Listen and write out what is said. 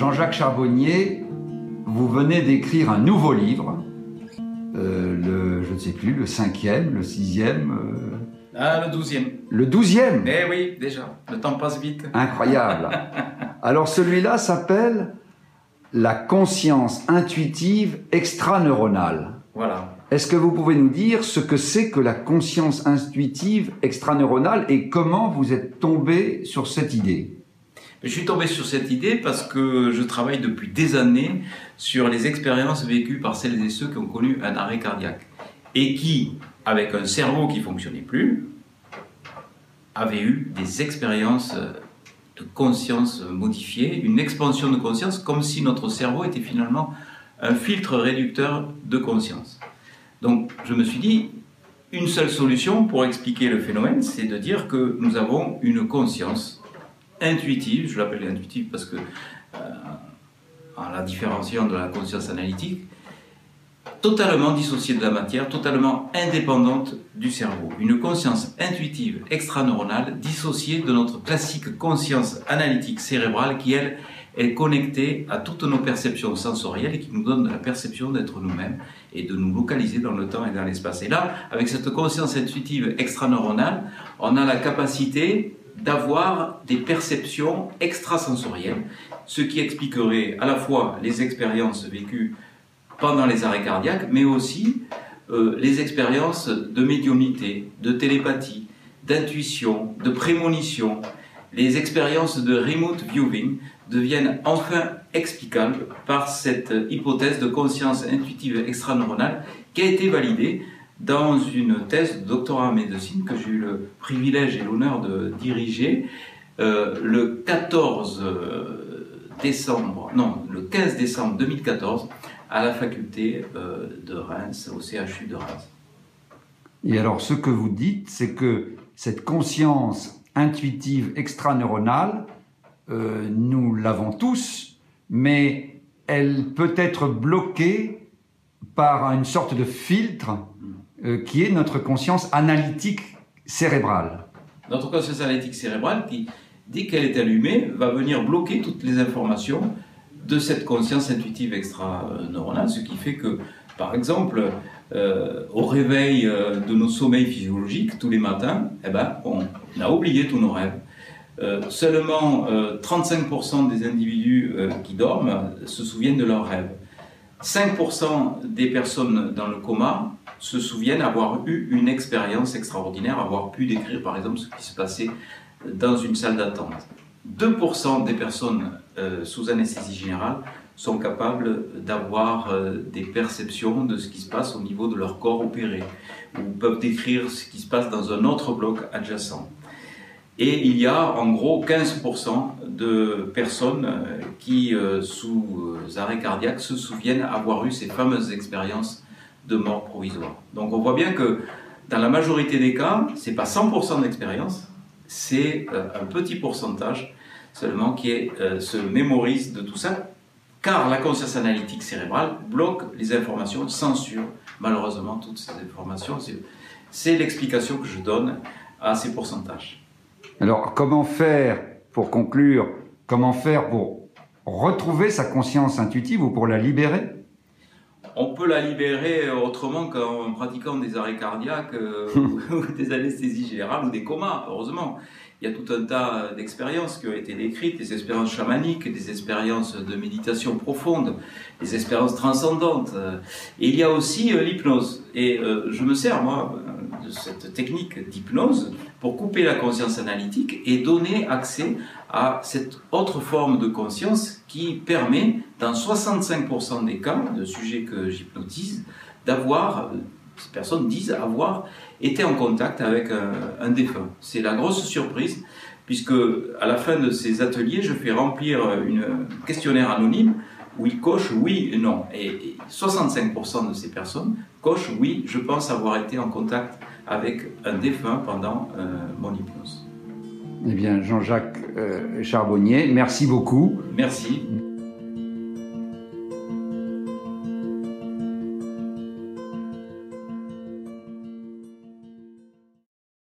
Jean-Jacques Charbonnier, vous venez d'écrire un nouveau livre, euh, le, je ne sais plus, le cinquième, le sixième. euh, Ah, le douzième. le douzième Eh oui, déjà. Le temps passe vite. Incroyable. Alors celui-là s'appelle La conscience intuitive extraneuronale. Voilà. Est-ce que vous pouvez nous dire ce que c'est que la conscience intuitive extraneuronale et comment vous êtes tombé sur cette idée? Je suis tombé sur cette idée parce que je travaille depuis des années sur les expériences vécues par celles et ceux qui ont connu un arrêt cardiaque et qui, avec un cerveau qui fonctionnait plus, avaient eu des expériences de conscience modifiées, une expansion de conscience, comme si notre cerveau était finalement un filtre réducteur de conscience. Donc je me suis dit, une seule solution pour expliquer le phénomène, c'est de dire que nous avons une conscience intuitive, je l'appelle intuitive parce que, euh, en la différenciant de la conscience analytique, totalement dissociée de la matière, totalement indépendante du cerveau. Une conscience intuitive extraneuronale dissociée de notre classique conscience analytique cérébrale qui, elle, est connectée à toutes nos perceptions sensorielles et qui nous donne la perception d'être nous-mêmes et de nous localiser dans le temps et dans l'espace. Et là, avec cette conscience intuitive extraneuronale, on a la capacité d'avoir des perceptions extrasensorielles, ce qui expliquerait à la fois les expériences vécues pendant les arrêts cardiaques, mais aussi euh, les expériences de médiumnité, de télépathie, d'intuition, de prémonition. Les expériences de remote viewing deviennent enfin explicables par cette hypothèse de conscience intuitive extraneuronale qui a été validée dans une thèse de doctorat en médecine que j'ai eu le privilège et l'honneur de diriger euh, le 14 décembre, non, le 15 décembre 2014 à la faculté euh, de Reims, au CHU de Reims. Et alors ce que vous dites, c'est que cette conscience intuitive extraneuronale, euh, nous l'avons tous, mais elle peut être bloquée par une sorte de filtre euh, qui est notre conscience analytique cérébrale. Notre conscience analytique cérébrale qui, dès qu'elle est allumée, va venir bloquer toutes les informations de cette conscience intuitive extraneuronale, ce qui fait que, par exemple, euh, au réveil euh, de nos sommeils physiologiques tous les matins, eh ben, on a oublié tous nos rêves. Seulement 35% des individus qui dorment se souviennent de leurs rêves. 5% des personnes dans le coma se souviennent avoir eu une expérience extraordinaire, avoir pu décrire par exemple ce qui se passait dans une salle d'attente. 2% des personnes euh, sous anesthésie générale sont capables d'avoir euh, des perceptions de ce qui se passe au niveau de leur corps opéré, ou peuvent décrire ce qui se passe dans un autre bloc adjacent. Et il y a en gros 15% de personnes euh, qui, sous arrêt cardiaque, se souviennent avoir eu ces fameuses expériences de mort provisoire. Donc on voit bien que dans la majorité des cas, c'est pas 100% d'expérience, c'est un petit pourcentage seulement qui euh, se mémorise de tout ça, car la conscience analytique cérébrale bloque les informations, censure malheureusement toutes ces informations. C'est l'explication que je donne à ces pourcentages. Alors comment faire, pour conclure, comment faire pour retrouver sa conscience intuitive ou pour la libérer? On peut la libérer autrement qu'en pratiquant des arrêts cardiaques euh, ou des anesthésies générales ou des comas, heureusement il y a tout un tas d'expériences qui ont été décrites, des expériences chamaniques, des expériences de méditation profonde, des expériences transcendantes. Et il y a aussi euh, l'hypnose. Et euh, je me sers, moi, euh, de cette technique d'hypnose pour couper la conscience analytique et donner accès à cette autre forme de conscience qui permet, dans 65% des cas de sujets que j'hypnotise, d'avoir ces personnes disent avoir été en contact avec un, défunt. C'est la grosse surprise, puisque à la fin de ces ateliers, je fais remplir un questionnaire anonyme où ils cochent oui et non. Et 65% de ces personnes cochent oui, je pense avoir été en contact avec un défunt pendant euh, mon hypnose. Eh bien, Jean-Jacques euh, Charbonnier, merci beaucoup. Merci.